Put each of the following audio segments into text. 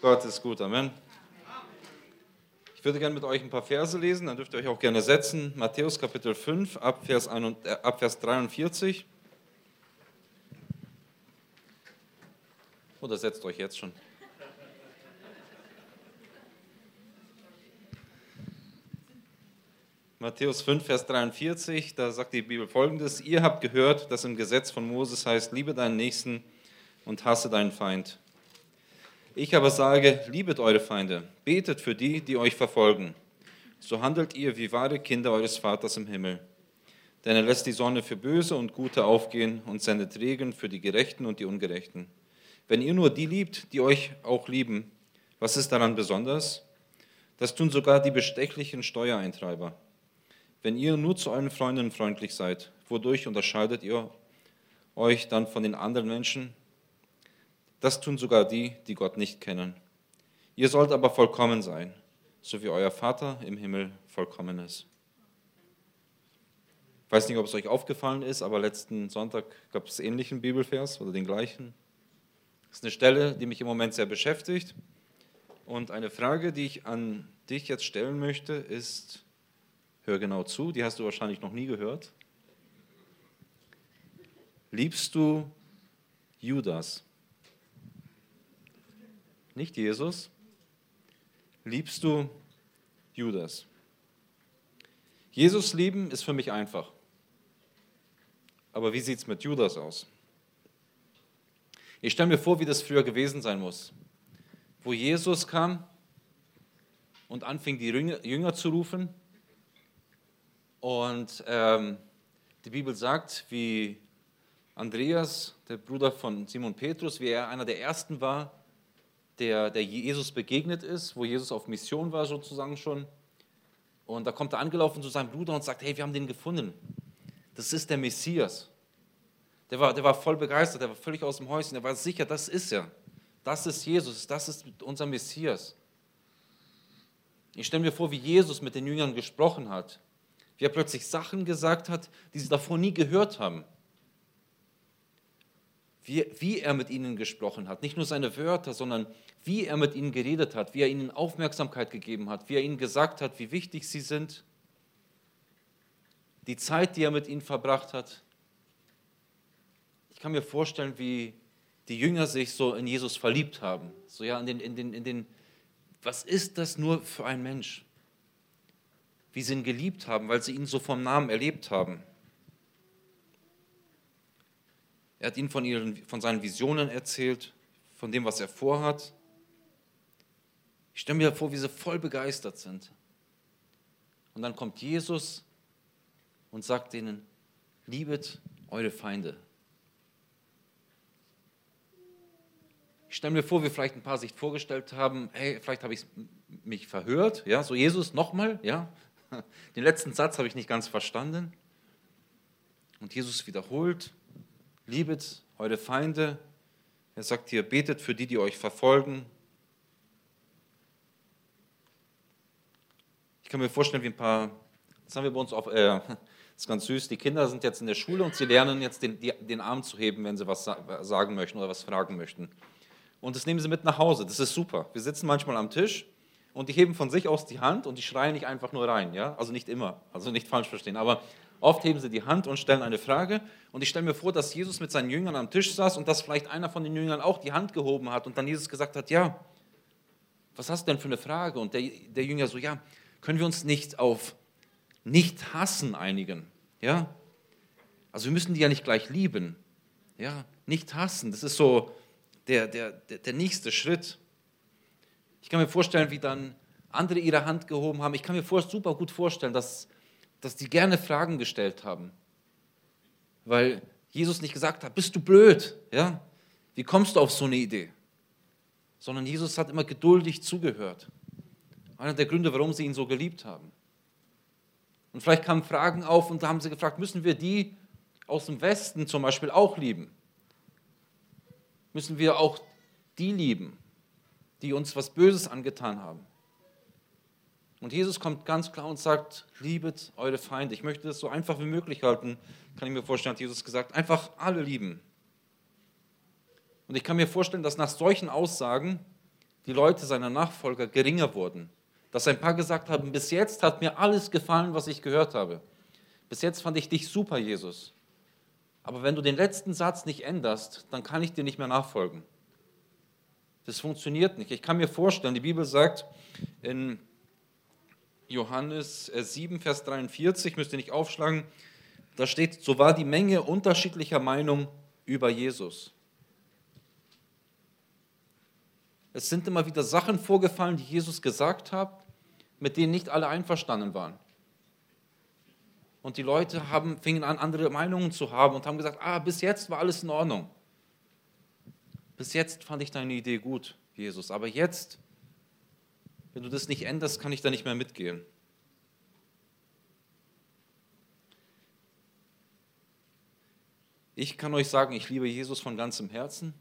Gott ist gut, Amen. Ich würde gerne mit euch ein paar Verse lesen, dann dürft ihr euch auch gerne setzen. Matthäus Kapitel 5, ab Vers, 1, äh, 43. Oder setzt euch jetzt schon. Matthäus 5, Vers 43, da sagt die Bibel folgendes: Ihr habt gehört, dass im Gesetz von Moses heißt, liebe deinen Nächsten und hasse deinen Feind. Ich aber sage, liebet eure Feinde, betet für die, die euch verfolgen. So handelt ihr wie wahre Kinder eures Vaters im Himmel. Denn er lässt die Sonne für Böse und Gute aufgehen und sendet Regen für die Gerechten und die Ungerechten. Wenn ihr nur die liebt, die euch auch lieben, was ist daran besonders? Das tun sogar die bestechlichen Steuereintreiber. Wenn ihr nur zu euren Freunden freundlich seid, wodurch unterscheidet ihr euch dann von den anderen Menschen? Das tun sogar die, die Gott nicht kennen. Ihr sollt aber vollkommen sein, so wie euer Vater im Himmel vollkommen ist. Ich weiß nicht, ob es euch aufgefallen ist, aber letzten Sonntag gab es ähnlichen Bibelvers oder den gleichen. Das ist eine Stelle, die mich im Moment sehr beschäftigt. Und eine Frage, die ich an dich jetzt stellen möchte, ist, hör genau zu, die hast du wahrscheinlich noch nie gehört. Liebst du Judas? Nicht Jesus. Liebst du Judas? Jesus lieben ist für mich einfach. Aber wie sieht es mit Judas aus? Ich stelle mir vor, wie das früher gewesen sein muss, wo Jesus kam und anfing, die Jünger zu rufen und ähm, die Bibel sagt, wie Andreas, der Bruder von Simon Petrus, wie er einer der ersten war, der, der Jesus begegnet ist, wo Jesus auf Mission war sozusagen schon. Und da kommt er angelaufen zu seinem Bruder und sagt, hey, wir haben den gefunden. Das ist der Messias. Der war, der war voll begeistert, der war völlig aus dem Häuschen, der war sicher, das ist er. Das ist Jesus, das ist unser Messias. Ich stelle mir vor, wie Jesus mit den Jüngern gesprochen hat wie er plötzlich Sachen gesagt hat, die sie davor nie gehört haben. Wie, wie er mit ihnen gesprochen hat, nicht nur seine Wörter, sondern wie er mit ihnen geredet hat, wie er ihnen Aufmerksamkeit gegeben hat, wie er ihnen gesagt hat, wie wichtig sie sind, die Zeit, die er mit ihnen verbracht hat. Ich kann mir vorstellen, wie die Jünger sich so in Jesus verliebt haben. So ja, in den, in den, in den, was ist das nur für ein Mensch? wie sie ihn geliebt haben, weil sie ihn so vom Namen erlebt haben. Er hat ihnen von, ihren, von seinen Visionen erzählt, von dem, was er vorhat. Ich stelle mir vor, wie sie voll begeistert sind. Und dann kommt Jesus und sagt ihnen, liebet eure Feinde. Ich stelle mir vor, wie vielleicht ein paar sich vorgestellt haben, hey, vielleicht habe ich mich verhört, ja, so Jesus nochmal, ja, Den letzten Satz habe ich nicht ganz verstanden. Und Jesus wiederholt, liebet eure Feinde. Er sagt hier, betet für die, die euch verfolgen. Ich kann mir vorstellen, wie ein paar, das haben wir bei uns auf, äh, das ist ganz süß, die Kinder sind jetzt in der Schule und sie lernen jetzt den, die, den Arm zu heben, wenn sie was sagen möchten oder was fragen möchten. Und das nehmen sie mit nach Hause. Das ist super. Wir sitzen manchmal am Tisch und die heben von sich aus die Hand und die schreien nicht einfach nur rein. Ja? Also nicht immer, also nicht falsch verstehen. Aber oft heben sie die Hand und stellen eine Frage. Und ich stelle mir vor, dass Jesus mit seinen Jüngern am Tisch saß und dass vielleicht einer von den Jüngern auch die Hand gehoben hat und dann Jesus gesagt hat, ja, was hast du denn für eine Frage? Und der, der Jünger so, ja, können wir uns nicht auf nicht hassen einigen? Ja? Also wir müssen die ja nicht gleich lieben. Ja, nicht hassen, das ist so der, der, der, nächste Schritt. Ich kann mir vorstellen, wie dann andere ihre Hand gehoben haben. Ich kann mir super gut vorstellen, dass, dass die gerne Fragen gestellt haben. Weil Jesus nicht gesagt hat, bist du blöd? Ja? Wie kommst du auf so eine Idee? Sondern Jesus hat immer geduldig zugehört. Einer der Gründe, warum sie ihn so geliebt haben. Und vielleicht kamen Fragen auf und da haben sie gefragt, müssen wir die aus dem Westen zum Beispiel auch lieben? Müssen wir auch die lieben? die uns was Böses angetan haben. Und Jesus kommt ganz klar und sagt, liebet eure Feinde. Ich möchte das so einfach wie möglich halten, kann ich mir vorstellen, hat Jesus gesagt, einfach alle lieben. Und ich kann mir vorstellen, dass nach solchen Aussagen die Leute, seiner Nachfolger, geringer wurden. Dass ein paar gesagt haben, bis jetzt hat mir alles gefallen, was ich gehört habe. Bis jetzt fand ich dich super, Jesus. Aber wenn du den letzten Satz nicht änderst, dann kann ich dir nicht mehr nachfolgen. Das funktioniert nicht. Ich kann mir vorstellen, die Bibel sagt in Johannes 7, äh, Vers 43, müsst ihr nicht aufschlagen, da steht, so war die Menge unterschiedlicher Meinung über Jesus. Es sind immer wieder Sachen vorgefallen, die Jesus gesagt hat, mit denen nicht alle einverstanden waren. Und die Leute haben, fingen an, andere Meinungen zu haben und haben gesagt, ah, bis jetzt war alles in Ordnung. Bis jetzt fand ich deine Idee gut, Jesus. Aber jetzt, wenn du das nicht änderst, kann ich da nicht mehr mitgehen. Ich kann euch sagen, ich liebe Jesus von ganzem Herzen.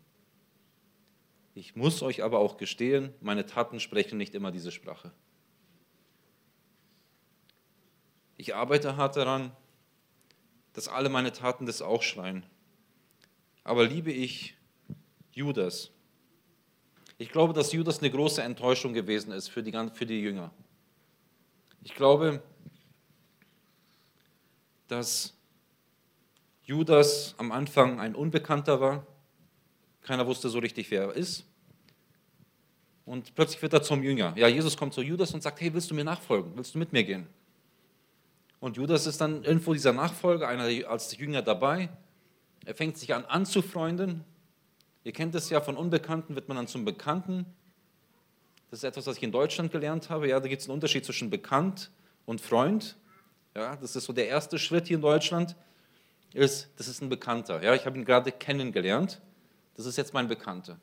Ich muss euch aber auch gestehen, meine Taten sprechen nicht immer diese Sprache. Ich arbeite hart daran, dass alle meine Taten das auch schreien. Aber liebe ich Judas? Ich glaube, dass Judas eine große Enttäuschung gewesen ist für die, für die Jünger. Ich glaube, dass Judas am Anfang ein Unbekannter war. Keiner wusste so richtig, wer er ist. Und plötzlich wird er zum Jünger. Ja, Jesus kommt zu Judas und sagt, hey, willst du mir nachfolgen? Willst du mit mir gehen? Und Judas ist dann irgendwo dieser Nachfolger, einer als Jünger dabei. Er fängt sich an anzufreunden. Ihr kennt es ja, von Unbekannten wird man dann zum Bekannten. Das ist etwas, was ich in Deutschland gelernt habe. Ja, da gibt es einen Unterschied zwischen bekannt und Freund. Ja, das ist so der erste Schritt hier in Deutschland. Ist, das ist ein Bekannter. Ja, ich habe ihn gerade kennengelernt. Das ist jetzt mein Bekannter.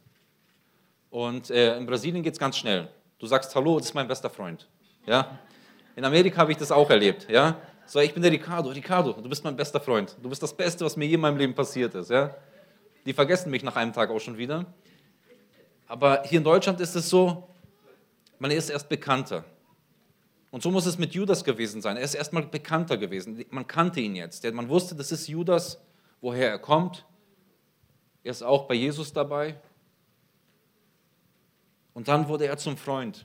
Und äh, in Brasilien geht es ganz schnell. Du sagst Hallo, das ist mein bester Freund. Ja, in Amerika habe ich das auch erlebt. Ja? So, ich bin der Ricardo. Ricardo, du bist mein bester Freund. Du bist das Beste, was mir je in meinem Leben passiert ist. Ja? Die vergessen mich nach einem Tag auch schon wieder. Aber hier in Deutschland ist es so, man ist erst bekannter. Und so muss es mit Judas gewesen sein. Er ist erstmal bekannter gewesen. Man kannte ihn jetzt. Man wusste, das ist Judas, woher er kommt. Er ist auch bei Jesus dabei. Und dann wurde er zum Freund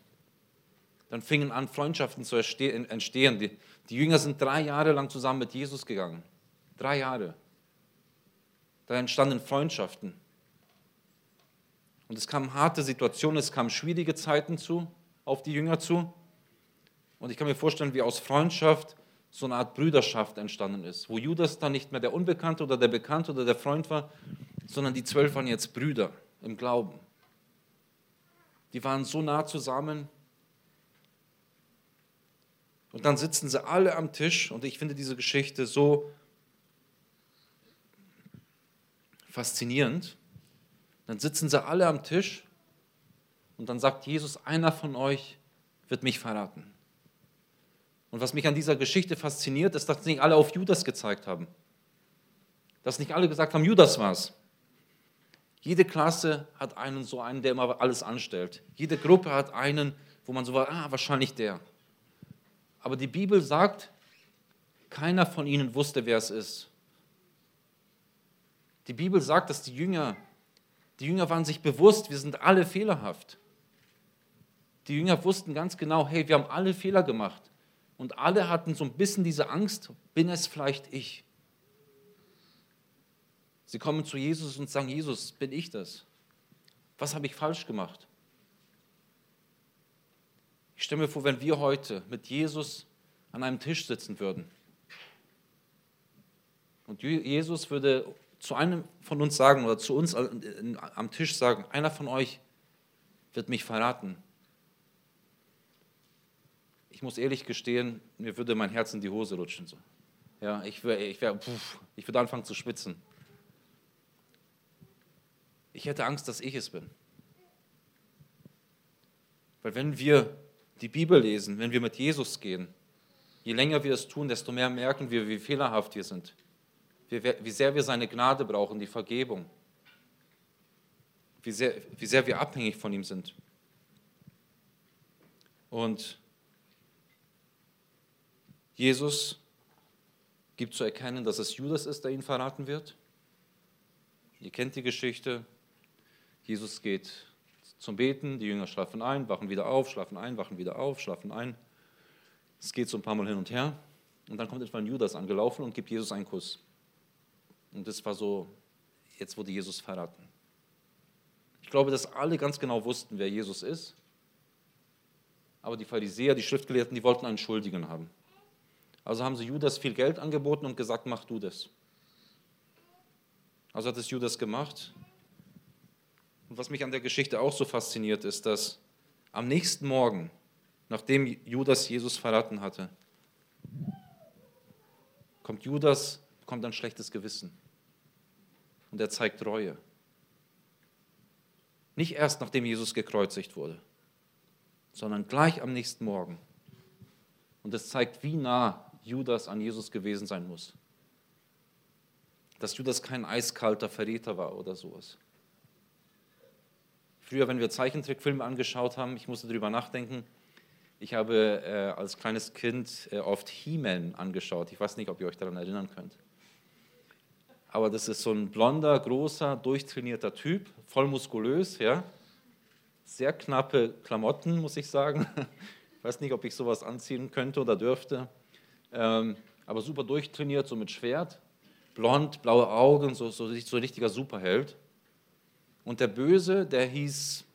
dann fingen an, Freundschaften zu entstehen. Die, Jünger sind drei Jahre lang zusammen mit Jesus gegangen. Drei Jahre. Da entstanden Freundschaften. Und es kamen harte Situationen, es kamen schwierige Zeiten zu, auf die Jünger zu. Und ich kann mir vorstellen, wie aus Freundschaft so eine Art Brüderschaft entstanden ist, wo Judas dann nicht mehr der Unbekannte oder der Bekannte oder der Freund war, sondern die zwölf waren jetzt Brüder im Glauben. Die waren so nah zusammen, und dann sitzen sie alle am Tisch und ich finde diese Geschichte so faszinierend. Dann sitzen sie alle am Tisch und dann sagt Jesus, einer von euch wird mich verraten. Und was mich an dieser Geschichte fasziniert, ist, dass nicht alle auf Judas gezeigt haben. Dass nicht alle gesagt haben, Judas war's. Jede Klasse hat einen so einen, der immer alles anstellt. Jede Gruppe hat einen, wo man so war, ah, wahrscheinlich der. Aber die Bibel sagt, keiner von ihnen wusste, wer es ist. Die Bibel sagt, dass die Jünger, die Jünger waren sich bewusst, wir sind alle fehlerhaft. Die Jünger wussten ganz genau, hey, wir haben alle Fehler gemacht. Und alle hatten so ein bisschen diese Angst, bin es vielleicht ich? Sie kommen zu Jesus und sagen, Jesus, bin ich das? Was habe ich falsch gemacht? Ich stelle mir vor, wenn wir heute mit Jesus an einem Tisch sitzen würden und Jesus würde zu einem von uns sagen oder zu uns am Tisch sagen, einer von euch wird mich verraten. Ich muss ehrlich gestehen, mir würde mein Herz in die Hose rutschen. So. Ja, ich, wär, ich, wär, ich würde anfangen zu schwitzen. Ich hätte Angst, dass ich es bin. Weil wenn wir die Bibel lesen, wenn wir mit Jesus gehen, je länger wir es tun, desto mehr merken wir, wie fehlerhaft wir sind, wie, sehr wir seine Gnade brauchen, die Vergebung, wie sehr, wie sehr wir abhängig von ihm sind. Und Jesus gibt zu erkennen, dass es Judas ist, der ihn verraten wird. Ihr kennt die Geschichte. Jesus geht zum Beten. Die Jünger schlafen ein, wachen wieder auf, schlafen ein, wachen wieder auf, schlafen ein. Es geht so ein paar Mal hin und her. Und dann kommt etwa Judas angelaufen und gibt Jesus einen Kuss. Und das war so, jetzt wurde Jesus verraten. Ich glaube, dass alle ganz genau wussten, wer Jesus ist. Aber die Pharisäer, die Schriftgelehrten, die wollten einen Schuldigen haben. Also haben sie Judas viel Geld angeboten und gesagt, mach du das. Also hat es Judas gemacht. Und was mich an der Geschichte auch so fasziniert, ist, dass am nächsten Morgen, nachdem Judas Jesus verraten hatte, kommt Judas, bekommt ein schlechtes Gewissen. Und er zeigt Reue. Nicht erst nachdem Jesus gekreuzigt wurde, sondern gleich am nächsten Morgen. Und es zeigt, wie nah Judas an Jesus gewesen sein muss. Dass Judas kein eiskalter Verräter war oder sowas. Früher, wenn wir Zeichentrickfilme angeschaut haben, ich musste darüber nachdenken, ich habe äh, als kleines Kind äh, oft He-Man angeschaut. Ich weiß nicht, ob ihr euch daran erinnern könnt. Aber das ist so ein blonder, großer, durchtrainierter Typ, voll muskulös, ja. Sehr knappe Klamotten, muss ich sagen. Ich weiß nicht, ob ich sowas anziehen könnte oder dürfte. Ähm, aber super durchtrainiert, so mit Schwert. Blond, blaue Augen, so, so, so ein richtiger Superheld. Und der Böse, der hieß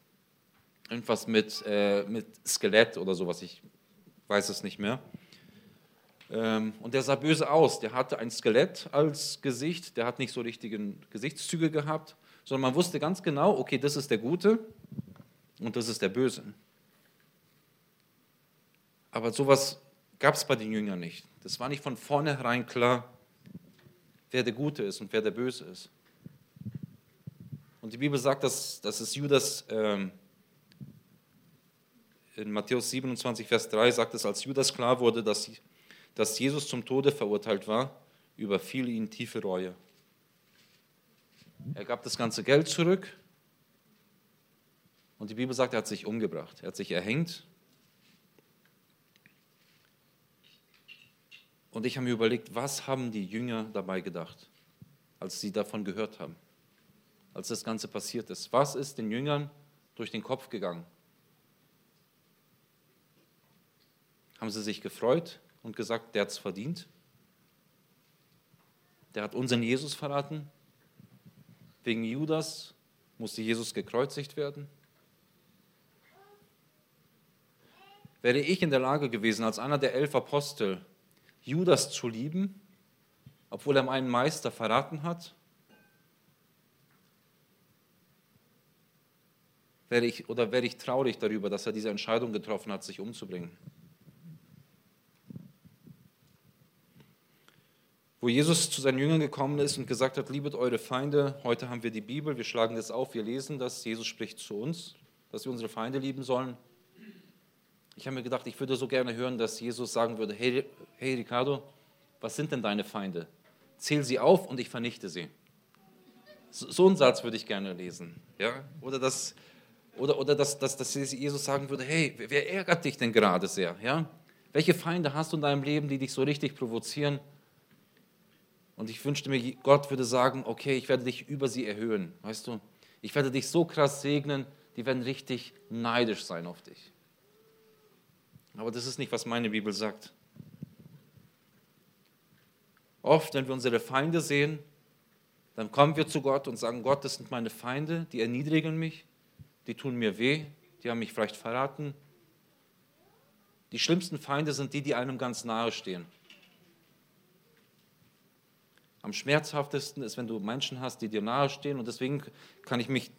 irgendwas mit, äh, mit Skelett oder sowas, ich weiß es nicht mehr. Ähm, und der sah böse aus. Der hatte ein Skelett als Gesicht, der hat nicht so richtige Gesichtszüge gehabt, sondern man wusste ganz genau, okay, das ist der Gute und das ist der Böse. Aber sowas gab es bei den Jüngern nicht. Das war nicht von vornherein klar, wer der Gute ist und wer der Böse ist. Und die Bibel sagt, dass, dass es Judas ähm, in Matthäus 27, Vers 3 sagt es, als Judas klar wurde, dass, dass Jesus zum Tode verurteilt war, überfiel ihn tiefe Reue. Er gab das ganze Geld zurück und die Bibel sagt, er hat sich umgebracht, er hat sich erhängt. Und ich habe mir überlegt, was haben die Jünger dabei gedacht, als sie davon gehört haben, als das Ganze passiert ist. Was ist den Jüngern durch den Kopf gegangen? Haben sie sich gefreut und gesagt, der hat es verdient? Der hat unseren Jesus verraten? Wegen Judas musste Jesus gekreuzigt werden? Wäre ich in der Lage gewesen, als einer der elf Apostel Judas zu lieben, obwohl er meinen Meister verraten hat? Wäre ich, oder wäre ich traurig darüber, dass er diese Entscheidung getroffen hat, sich umzubringen? Wo Jesus zu seinen Jüngern gekommen ist und gesagt hat, liebet eure Feinde, heute haben wir die Bibel, wir schlagen das auf, wir lesen das, Jesus spricht zu uns, dass wir unsere Feinde lieben sollen. Ich habe mir gedacht, ich würde so gerne hören, dass Jesus sagen würde, hey, hey Ricardo, was sind denn deine Feinde? Zähl sie auf und ich vernichte sie. So, einen Satz würde ich gerne lesen. Ja? Oder, dass, oder, oder dass, dass, dass Jesus sagen würde, hey, wer ärgert dich denn gerade sehr? Ja? Welche Feinde hast du in deinem Leben, die dich so richtig provozieren? Und ich wünschte mir, Gott würde sagen, okay, ich werde dich über sie erhöhen, weißt du? Ich werde dich so krass segnen, die werden richtig neidisch sein auf dich. Aber das ist nicht, was meine Bibel sagt. Oft, wenn wir unsere Feinde sehen, dann kommen wir zu Gott und sagen, Gott, das sind meine Feinde, die erniedrigen mich, die tun mir weh, die haben mich vielleicht verraten. Die schlimmsten Feinde sind die, die einem ganz nahe stehen. Am schmerzhaftesten ist, wenn du Menschen hast, die dir nahestehen. Und deswegen kann ich mich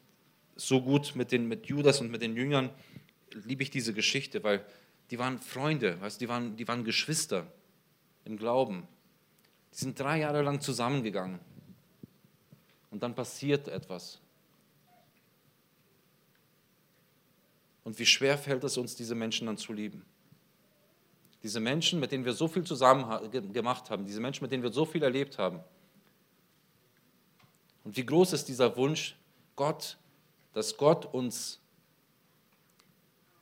so gut mit, den, mit Judas und mit den Jüngern, liebe ich diese Geschichte, weil die waren Freunde, weißt, die, waren, die waren Geschwister im Glauben. Die sind drei Jahre lang zusammengegangen. Und dann passiert etwas. Und wie schwer fällt es uns, diese Menschen dann zu lieben? Diese Menschen, mit denen wir so viel zusammen gemacht haben, diese Menschen, mit denen wir so viel erlebt haben. Und wie groß ist dieser Wunsch, Gott, dass Gott uns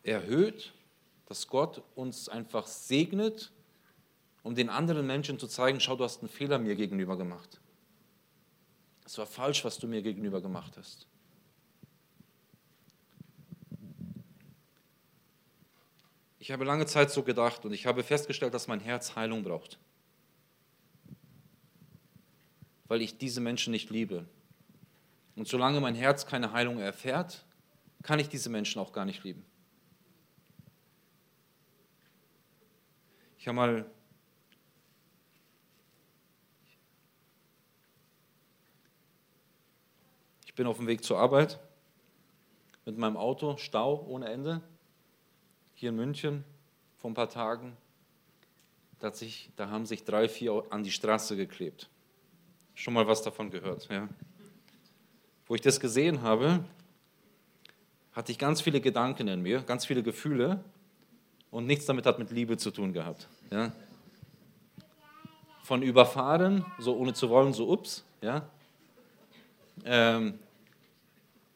erhöht, dass Gott uns einfach segnet, um den anderen Menschen zu zeigen, schau, du hast einen Fehler mir gegenüber gemacht. Es war falsch, was du mir gegenüber gemacht hast. Ich habe lange Zeit so gedacht und ich habe festgestellt, dass mein Herz Heilung braucht. Weil ich diese Menschen nicht liebe. Und solange mein Herz keine Heilung erfährt, kann ich diese Menschen auch gar nicht lieben. Ich habe mal ich bin auf dem Weg zur Arbeit mit meinem Auto, Stau ohne Ende, hier in München vor ein paar Tagen. Da, sich, da haben sich drei, vier an die Straße geklebt. Schon mal was davon gehört, ja. Wo ich das gesehen habe, hatte ich ganz viele Gedanken in mir, ganz viele Gefühle und nichts damit hat mit Liebe zu tun gehabt. Ja. Von überfahren, so ohne zu wollen, so ups, ja. Ähm,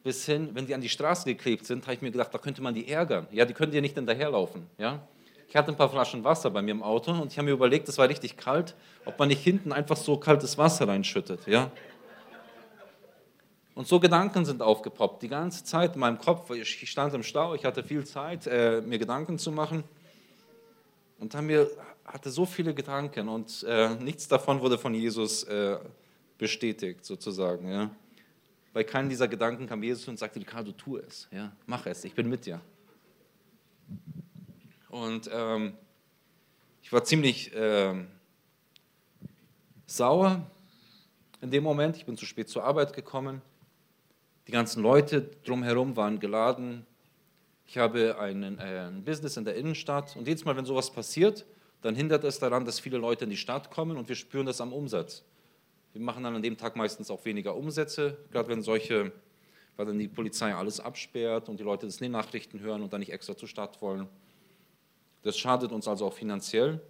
bis hin, wenn die an die Straße geklebt sind, habe ich mir gedacht, da könnte man die ärgern. Ja, die können dir nicht hinterherlaufen. Ja? Ich hatte ein paar Flaschen Wasser bei mir im Auto und ich habe mir überlegt, es war richtig kalt, ob man nicht hinten einfach so kaltes Wasser reinschüttet. Ja? Und so Gedanken sind aufgepoppt, die ganze Zeit in meinem Kopf. Ich stand im Stau, ich hatte viel Zeit, äh, mir Gedanken zu machen. Und dann mir, hatte so viele Gedanken und äh, nichts davon wurde von Jesus äh, bestätigt, sozusagen. Ja? Bei keinem dieser Gedanken kam Jesus und sagte, Ricardo, tu es, ja? mach es, ich bin mit dir. Und ähm, ich war ziemlich ähm, sauer in dem Moment. Ich bin zu spät zur Arbeit gekommen. Die ganzen Leute drumherum waren geladen. Ich habe einen, äh, ein Business in der Innenstadt und jedes Mal, wenn sowas passiert, dann hindert es daran, dass viele Leute in die Stadt kommen und wir spüren das am Umsatz. Wir machen dann an dem Tag meistens auch weniger Umsätze, gerade wenn solche, weil dann die Polizei alles absperrt und die Leute das in den Nachrichten hören und dann nicht extra zur Stadt wollen. Das schadet uns also auch finanziell.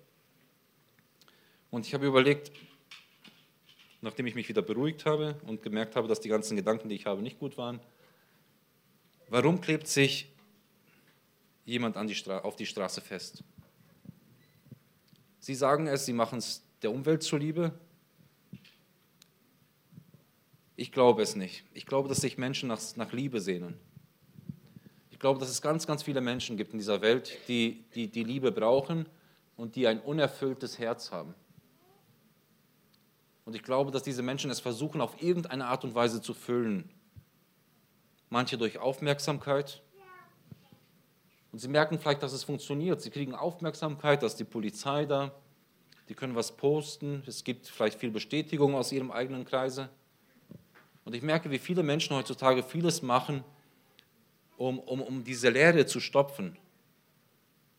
Und ich habe überlegt, nachdem ich mich wieder beruhigt habe und gemerkt habe, dass die ganzen Gedanken, die ich habe, nicht gut waren, warum klebt sich jemand die auf die Straße fest? Sie sagen es, sie machen es der Umwelt zuliebe. Ich glaube es nicht. Ich glaube, dass sich Menschen nach, nach Liebe sehnen. Ich glaube, dass es ganz, ganz viele Menschen gibt in dieser Welt, die, die die Liebe brauchen und die ein unerfülltes Herz haben. Und ich glaube, dass diese Menschen es versuchen, auf irgendeine Art und Weise zu füllen. Manche durch Aufmerksamkeit. Und sie merken vielleicht, dass es funktioniert. Sie kriegen Aufmerksamkeit, dass die Polizei da, die können was posten. Es gibt vielleicht viel Bestätigung aus ihrem eigenen Kreise. Und ich merke, wie viele Menschen heutzutage vieles machen, um, um, um diese Leere zu stopfen.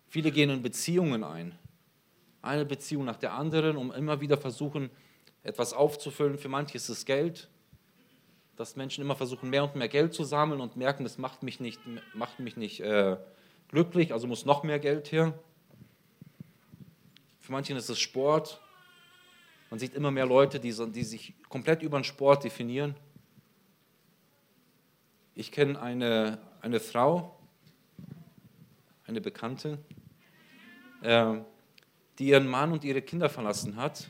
Viele gehen in Beziehungen ein. Eine Beziehung nach der anderen, um immer wieder versuchen, etwas aufzufüllen. Für manche ist es Geld, dass Menschen immer versuchen, mehr und mehr Geld zu sammeln und merken, das macht mich nicht, macht mich nicht äh, glücklich, also muss noch mehr Geld her. Für manche ist es Sport. Man sieht immer mehr Leute, die, die sich komplett über den Sport definieren. Ich kenne eine, eine Frau, eine Bekannte, äh, die ihren Mann und ihre Kinder verlassen hat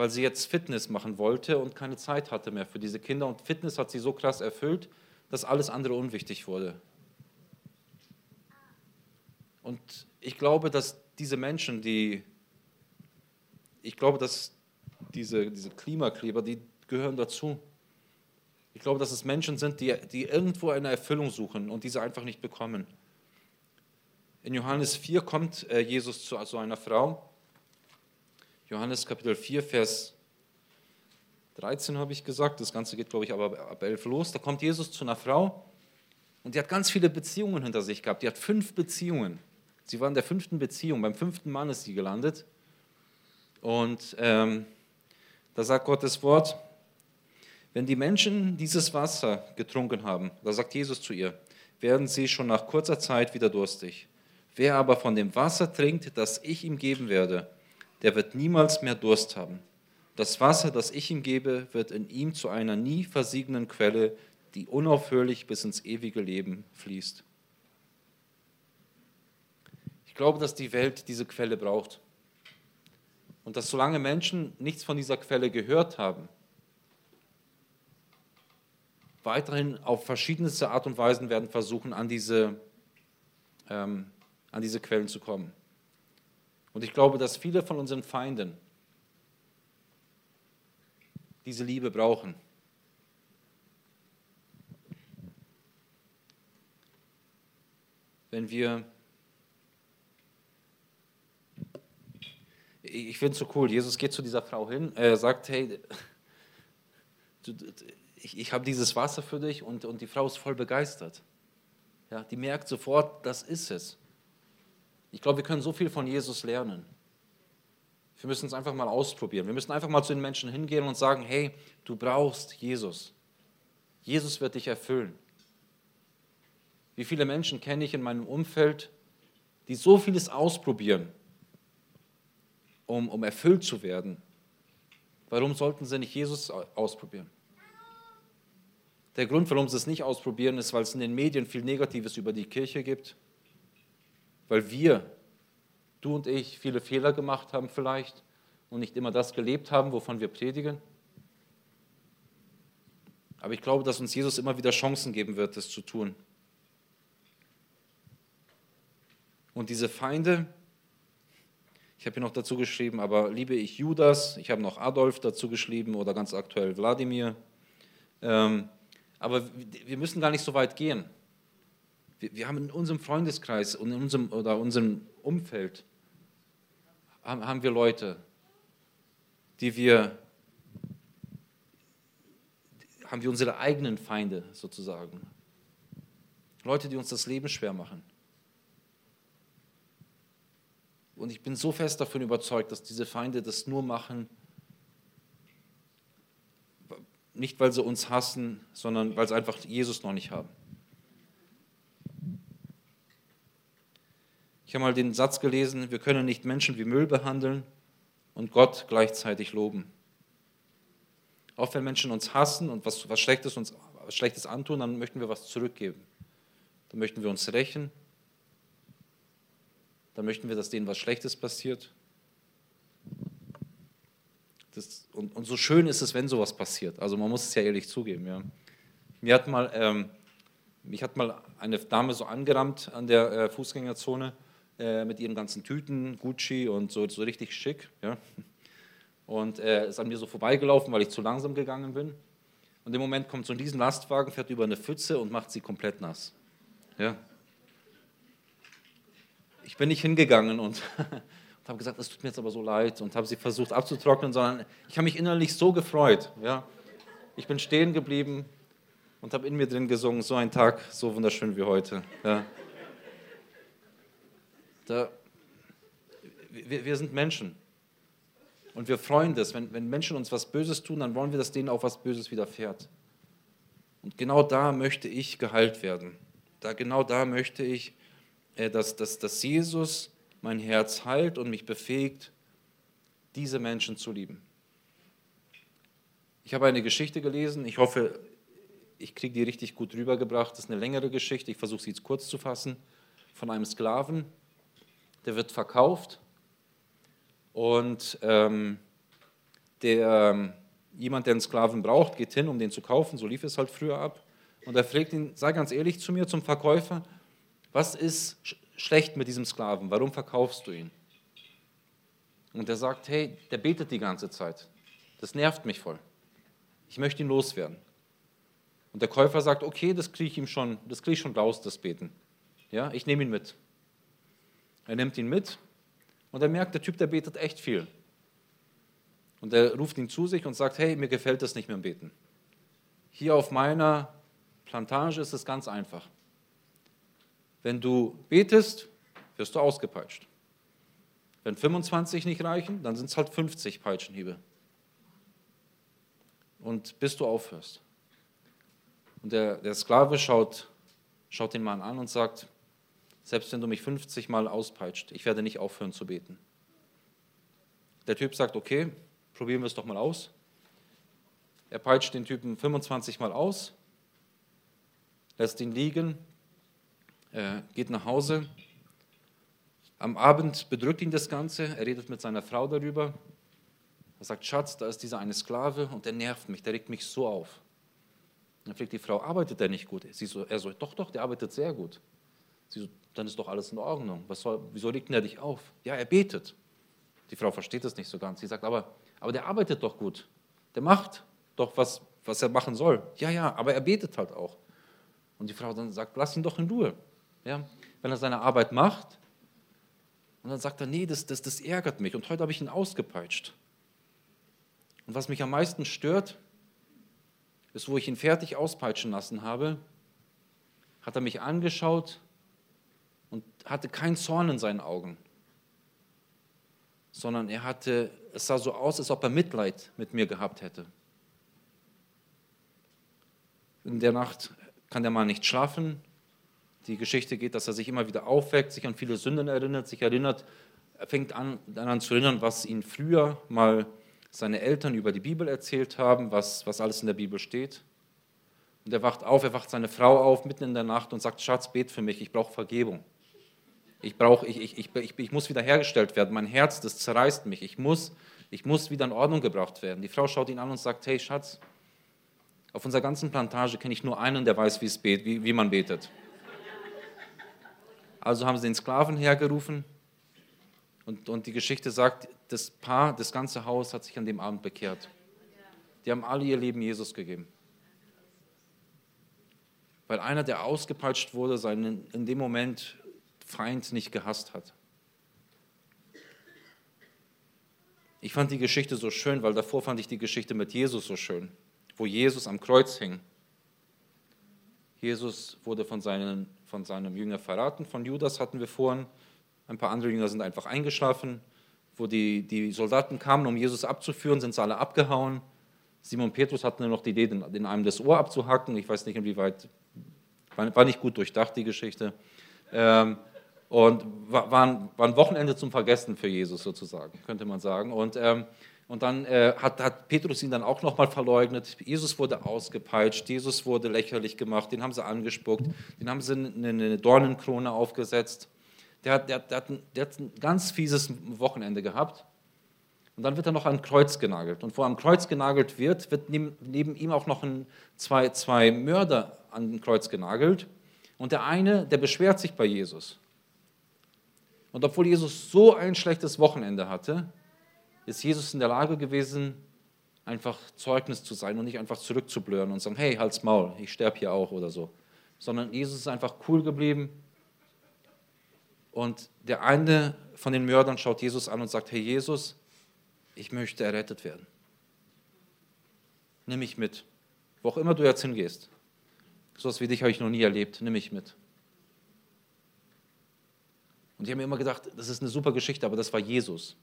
weil sie jetzt Fitness machen wollte und keine Zeit hatte mehr für diese Kinder. Und Fitness hat sie so krass erfüllt, dass alles andere unwichtig wurde. Und ich glaube, dass diese Menschen, die, ich glaube, dass diese, diese Klimakleber, die gehören dazu. Ich glaube, dass es Menschen sind, die, die irgendwo eine Erfüllung suchen und diese einfach nicht bekommen. In Johannes 4 kommt äh, Jesus zu so einer Frau Johannes Kapitel 4, Vers 13 habe ich gesagt. Das Ganze geht, glaube ich, aber ab 11 los. Da kommt Jesus zu einer Frau und die hat ganz viele Beziehungen hinter sich gehabt. Die hat fünf Beziehungen. Sie war in der fünften Beziehung. Beim fünften Mann ist sie gelandet. Und ähm, da sagt Gottes Wort, wenn die Menschen dieses Wasser getrunken haben, da sagt Jesus zu ihr, werden sie schon nach kurzer Zeit wieder durstig. Wer aber von dem Wasser trinkt, das ich ihm geben werde, der wird niemals mehr Durst haben. Das Wasser, das ich ihm gebe, wird in ihm zu einer nie versiegenden Quelle, die unaufhörlich bis ins ewige Leben fließt. Ich glaube, dass die Welt diese Quelle braucht. Und dass solange Menschen nichts von dieser Quelle gehört haben, weiterhin auf verschiedenste Art und Weisen werden versuchen, an diese, ähm, an diese Quellen zu kommen. Und ich glaube, dass viele von unseren Feinden diese Liebe brauchen. Wenn wir ich finde es so cool. Jesus geht zu dieser Frau hin, er sagt, hey, du, ich, ich habe dieses Wasser für dich und, und die Frau ist voll begeistert. Ja, die merkt sofort, das ist es. Ich glaube, wir können so viel von Jesus lernen. Wir müssen es einfach mal ausprobieren. Wir müssen einfach mal zu den Menschen hingehen und sagen, hey, du brauchst Jesus. Jesus wird dich erfüllen. Wie viele Menschen kenne ich in meinem Umfeld, die so vieles ausprobieren, um, um erfüllt zu werden. Warum sollten sie nicht Jesus ausprobieren? Der Grund, warum sie es nicht ausprobieren, ist, weil es in den Medien viel Negatives über die Kirche gibt. Weil wir, du und ich, viele Fehler gemacht haben vielleicht und nicht immer das gelebt haben, wovon wir predigen. Aber ich glaube, dass uns Jesus immer wieder Chancen geben wird, das zu tun. Und diese Feinde, ich habe hier noch dazu geschrieben, aber liebe ich Judas, ich habe noch Adolf dazu geschrieben oder ganz aktuell Wladimir. Ähm, aber wir müssen gar nicht so weit gehen. Wir, wir haben in unserem Freundeskreis und in unserem, oder unserem Umfeld haben, haben wir Leute, die wir, haben wir unsere eigenen Feinde sozusagen. Leute, die uns das Leben schwer machen. Und ich bin so fest davon überzeugt, dass diese Feinde das nur machen, nicht weil sie uns hassen, sondern weil sie einfach Jesus noch nicht haben. Ich habe mal den Satz gelesen, wir können nicht Menschen wie Müll behandeln und Gott gleichzeitig loben. Auch wenn Menschen uns hassen und was, was Schlechtes uns was Schlechtes antun, dann möchten wir was zurückgeben. Dann möchten wir uns rächen dann möchten wir, dass denen was Schlechtes passiert. Das, und, und, so schön ist es, wenn sowas passiert. Also man muss es ja ehrlich zugeben. Ja. Mir hat mal, ähm, mich hat mal eine Dame so angerammt an der äh, Fußgängerzone äh, mit ihren ganzen Tüten, Gucci und so, so richtig schick. Ja. Und äh, ist an mir so vorbeigelaufen, weil ich zu langsam gegangen bin. Und im Moment kommt so ein Lastwagen, fährt über eine Pfütze und macht sie komplett nass. Ja ich bin nicht hingegangen und, und habe gesagt, es tut mir jetzt aber so leid und habe sie versucht abzutrocknen, sondern ich habe mich innerlich so gefreut. Ja. Ich bin stehen geblieben und habe in mir drin gesungen, so ein Tag, so wunderschön wie heute. Ja. Da, wir, wir, sind Menschen und wir freuen das. Wenn, wenn Menschen uns was Böses tun, dann wollen wir, dass denen auch was Böses widerfährt. Und genau da möchte ich geheilt werden. Da, genau da möchte ich äh, dass, dass, dass Jesus mein Herz heilt und mich befähigt, diese Menschen zu lieben. Ich habe eine Geschichte gelesen, ich hoffe, ich kriege die richtig gut rübergebracht. Das ist eine längere Geschichte, ich versuche sie jetzt kurz zu fassen. Von einem Sklaven, der wird verkauft und ähm, der, ähm, jemand, der einen Sklaven braucht, geht hin, um den zu kaufen, so lief es halt früher ab. Und er fragt ihn, sei ganz ehrlich zu mir, zum Verkäufer, was ist schlecht mit diesem Sklaven? Warum verkaufst du ihn? Und er sagt, hey, der betet die ganze Zeit. Das nervt mich voll. Ich möchte ihn loswerden. Und der Käufer sagt, okay, das kriege ich ihm schon, das kriege ich schon raus, das Beten. Ja, ich nehme ihn mit. Er nimmt ihn mit und er merkt, der Typ, der betet echt viel. Und er ruft ihn zu sich und sagt, hey, mir gefällt das nicht mehr im Beten. Hier auf meiner Plantage ist es ganz einfach. Wenn du betest, wirst du ausgepeitscht. Wenn 25 nicht reichen, dann sind es halt 50 Peitschenhiebe. Und bis du aufhörst. Und der, der Sklave schaut, schaut den Mann an und sagt, selbst wenn du mich 50 Mal auspeitscht, ich werde nicht aufhören zu beten. Der Typ sagt, okay, probieren wir es doch mal aus. Er peitscht den Typen 25 Mal aus, lässt ihn liegen, er geht nach Hause. Am Abend bedrückt ihn das Ganze. Er redet mit seiner Frau darüber. Er sagt, Schatz, da ist dieser eine Sklave und der nervt mich, der regt mich so auf. Dann fragt die Frau, arbeitet der nicht gut? Sie so, er so, doch, doch, der arbeitet sehr gut. Sie so, dann ist doch alles in Ordnung. Soll, wieso legt er dich auf? Ja, er betet. Die Frau versteht das nicht so ganz. Sie sagt, aber, aber der arbeitet doch gut. Der macht doch, was, was er machen soll. Ja, ja, aber er betet halt auch. Und die Frau dann sagt, lass ihn doch in Ruhe. Ja, wenn er seine Arbeit macht. Und dann sagt er, nee, das, das, das ärgert mich. Und heute habe ich ihn ausgepeitscht. Und was mich am meisten stört, ist, wo ich ihn fertig auspeitschen lassen habe, hat er mich angeschaut und hatte keinen Zorn in seinen Augen, sondern er hatte, es sah so aus, als ob er Mitleid mit mir gehabt hätte. In der Nacht kann der Mann nicht schlafen. Die Geschichte geht, dass er sich immer wieder aufweckt, sich an viele Sünden erinnert, sich erinnert, er fängt an daran zu erinnern, was ihn früher mal seine Eltern über die Bibel erzählt haben, was, was alles in der Bibel steht. Und er wacht auf, er wacht seine Frau auf mitten in der Nacht und sagt, Schatz, bet für mich, ich brauche Vergebung. Ich, brauch, ich, ich, ich, ich, ich muss wiederhergestellt werden. Mein Herz, das zerreißt mich. Ich muss, ich muss wieder in Ordnung gebracht werden. Die Frau schaut ihn an und sagt, hey Schatz, auf unserer ganzen Plantage kenne ich nur einen, der weiß, wie, wie man betet. Also haben sie den Sklaven hergerufen und, und die Geschichte sagt, das Paar, das ganze Haus hat sich an dem Abend bekehrt. Die haben alle ihr Leben Jesus gegeben. Weil einer, der ausgepeitscht wurde, seinen in dem Moment Feind nicht gehasst hat. Ich fand die Geschichte so schön, weil davor fand ich die Geschichte mit Jesus so schön, wo Jesus am Kreuz hing. Jesus wurde von, seinen, von seinem Jünger verraten, von Judas hatten wir vorhin. Ein paar andere Jünger sind einfach eingeschlafen. Wo die, die Soldaten kamen, um Jesus abzuführen, sind sie alle abgehauen. Simon Petrus hatte nur noch die Idee, den, den einem das Ohr abzuhacken. Ich weiß nicht, inwieweit, war, war nicht gut durchdacht, die Geschichte. Ähm, und war, war, ein, war, ein, Wochenende zum Vergessen für Jesus sozusagen, könnte man sagen. Und, ähm, und dann äh, hat, hat, Petrus ihn dann auch nochmal verleugnet. Jesus wurde ausgepeitscht, Jesus wurde lächerlich gemacht, den haben sie angespuckt, den haben sie eine, eine Dornenkrone aufgesetzt. Der hat, der, der, hat ein, der hat ein ganz fieses Wochenende gehabt. Und dann wird er noch an Kreuz genagelt. Und wo er am Kreuz genagelt wird, wird neben, neben ihm auch noch ein, zwei, zwei Mörder an Kreuz genagelt. Und der eine, der beschwert sich bei Jesus. Und obwohl Jesus so ein schlechtes Wochenende hatte, ist Jesus in der Lage gewesen, einfach Zeugnis zu sein und nicht einfach zurückzublören und sagen, hey, halt's Maul, ich sterbe hier auch oder so. Sondern Jesus ist einfach cool geblieben. Und der eine von den Mördern schaut Jesus an und sagt, hey Jesus, ich möchte errettet werden. Nimm mich mit, wo auch immer du jetzt hingehst. So etwas wie dich habe ich noch nie erlebt, nimm mich mit. Und ich habe mir immer gedacht, das ist eine super Geschichte, aber das war Jesus.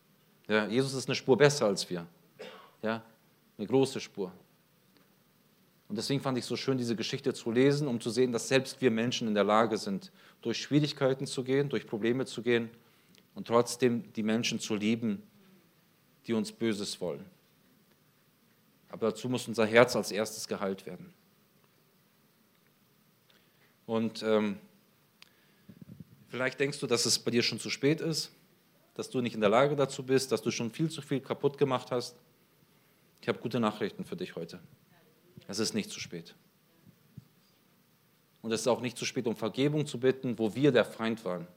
Ja, Jesus ist eine Spur besser als wir. Ja, eine große Spur. Und deswegen fand ich es so schön, diese Geschichte zu lesen, um zu sehen, dass selbst wir Menschen in der Lage sind, durch Schwierigkeiten zu gehen, durch Probleme zu gehen und trotzdem die Menschen zu lieben, die uns Böses wollen. Aber dazu muss unser Herz als erstes geheilt werden. Und ähm, Vielleicht denkst du, dass es bei dir schon zu spät ist, dass du nicht in der Lage dazu bist, dass du schon viel zu viel kaputt gemacht hast. Ich habe gute Nachrichten für dich heute. Es ist nicht zu spät. Und es ist auch nicht zu spät, um Vergebung zu bitten, wo wir der Feind waren.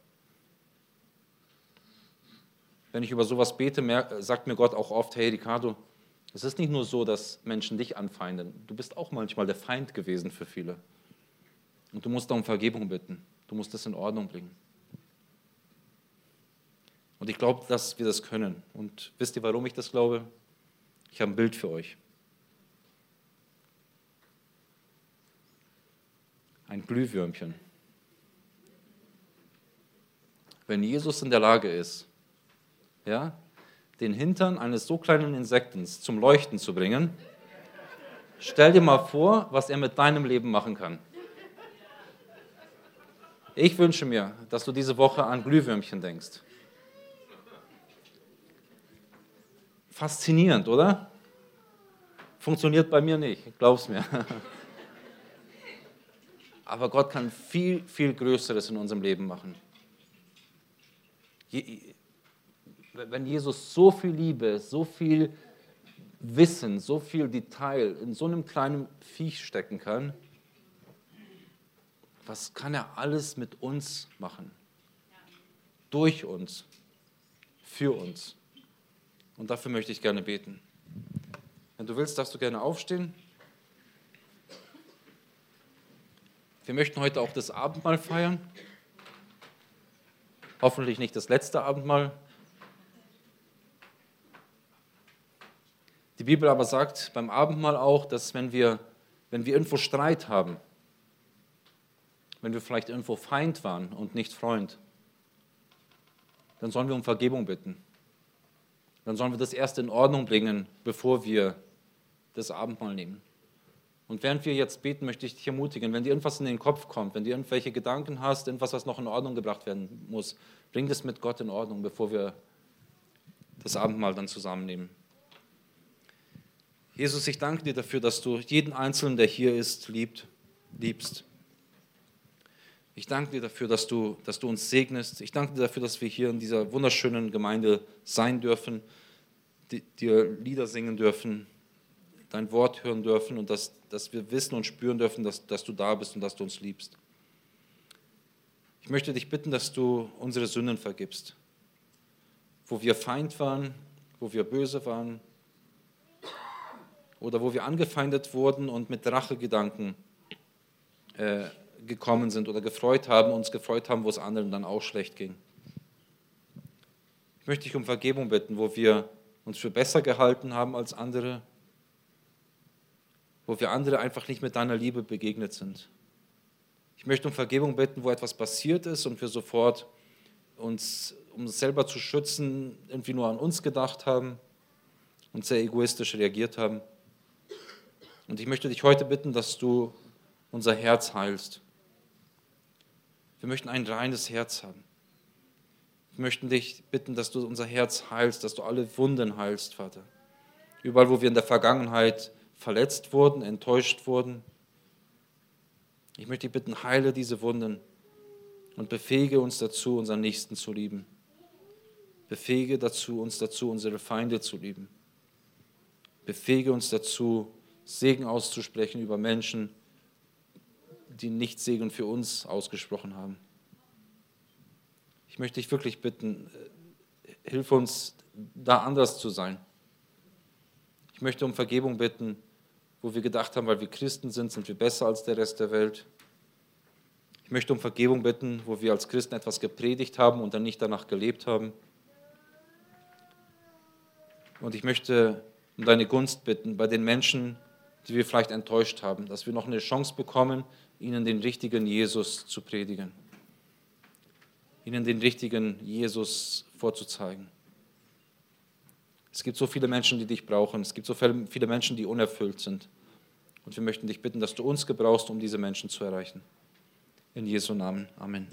Wenn ich über sowas bete, sagt mir Gott auch oft, hey Ricardo, es ist nicht nur so, dass Menschen dich anfeinden. Du bist auch manchmal der Feind gewesen für viele. Und du musst da um Vergebung bitten. Du musst das in Ordnung bringen. Und ich glaube, dass wir das können. Und wisst ihr, warum ich das glaube? Ich habe ein Bild für euch. Ein Glühwürmchen. Wenn Jesus in der Lage ist, ja, den Hintern eines so kleinen Insektens zum Leuchten zu bringen, stell dir mal vor, was er mit deinem Leben machen kann. Ich wünsche mir, dass du diese Woche an Glühwürmchen denkst. Faszinierend, oder? Funktioniert bei mir nicht, glaub's mir. Aber Gott kann viel, viel Größeres in unserem Leben machen. Wenn Jesus so viel Liebe, so viel Wissen, so viel Detail in so einem kleinen Viech stecken kann, was kann er alles mit uns machen? durch uns, für uns. Und dafür möchte ich gerne beten. Wenn du willst, darfst du gerne aufstehen. Wir möchten heute auch das Abendmahl feiern. Hoffentlich nicht das letzte Abendmahl. Die Bibel aber sagt beim Abendmahl auch, dass wenn wir, wenn wir irgendwo Streit haben, wenn wir vielleicht irgendwo Feind waren und nicht Freund, dann sollen wir um Vergebung bitten. Dann sollen wir das erst in Ordnung bringen, bevor wir das Abendmahl nehmen. Und während wir jetzt beten, möchte ich dich ermutigen, wenn dir irgendwas in den Kopf kommt, wenn dir irgendwelche Gedanken hast, irgendwas, was noch in Ordnung gebracht werden muss, bring das mit Gott in Ordnung, bevor wir das Abendmahl dann zusammennehmen. Jesus, ich danke dir dafür, dass du jeden Einzelnen, der hier ist, liebt, liebst. Ich danke dir dafür, dass du, dass du uns segnest. Ich danke dir dafür, dass wir hier in dieser wunderschönen Gemeinde sein dürfen, dir Lieder singen dürfen, dein Wort hören dürfen und dass, dass wir wissen und spüren dürfen, dass, dass du da bist und dass du uns liebst. Ich möchte dich bitten, dass du unsere Sünden vergibst. Wo wir Feind waren, wo wir böse waren oder wo wir angefeindet wurden und mit Rachegedanken äh, gekommen sind oder gefreut haben, uns gefreut haben, wo es anderen dann auch schlecht ging. Ich möchte dich um Vergebung bitten, wo wir uns für besser gehalten haben als andere, wo wir andere einfach nicht mit deiner Liebe begegnet sind. Ich möchte um Vergebung bitten, wo etwas passiert ist und wir sofort uns, um uns selber zu schützen, irgendwie nur an uns gedacht haben und sehr egoistisch reagiert haben. Und ich möchte dich heute bitten, dass du unser Herz heilst. Wir möchten ein reines Herz haben. Wir möchten dich bitten, dass du unser Herz heilst, dass du alle Wunden heilst, Vater. Überall, wo wir in der Vergangenheit verletzt wurden, enttäuscht wurden. Ich möchte dich bitten, heile diese Wunden und befähige uns dazu, unseren Nächsten zu lieben. Befähige dazu, uns dazu, unsere Feinde zu lieben. Befähige uns dazu, Segen auszusprechen über Menschen, die nicht Segen für uns ausgesprochen haben. Ich möchte dich wirklich bitten, äh, hilf uns, da anders zu sein. Ich möchte um Vergebung bitten, wo wir gedacht haben, weil wir Christen sind, sind wir besser als der Rest der Welt. Ich möchte um Vergebung bitten, wo wir als Christen etwas gepredigt haben und dann nicht danach gelebt haben. Und ich möchte um deine Gunst bitten bei den Menschen, die wir vielleicht enttäuscht haben, dass wir noch eine Chance bekommen, ihnen den richtigen Jesus zu predigen, ihnen den richtigen Jesus vorzuzeigen. Es gibt so viele Menschen, die dich brauchen. Es gibt so viele Menschen, die unerfüllt sind. Und wir möchten dich bitten, dass du uns gebrauchst, um diese Menschen zu erreichen. In Jesu Namen. Amen.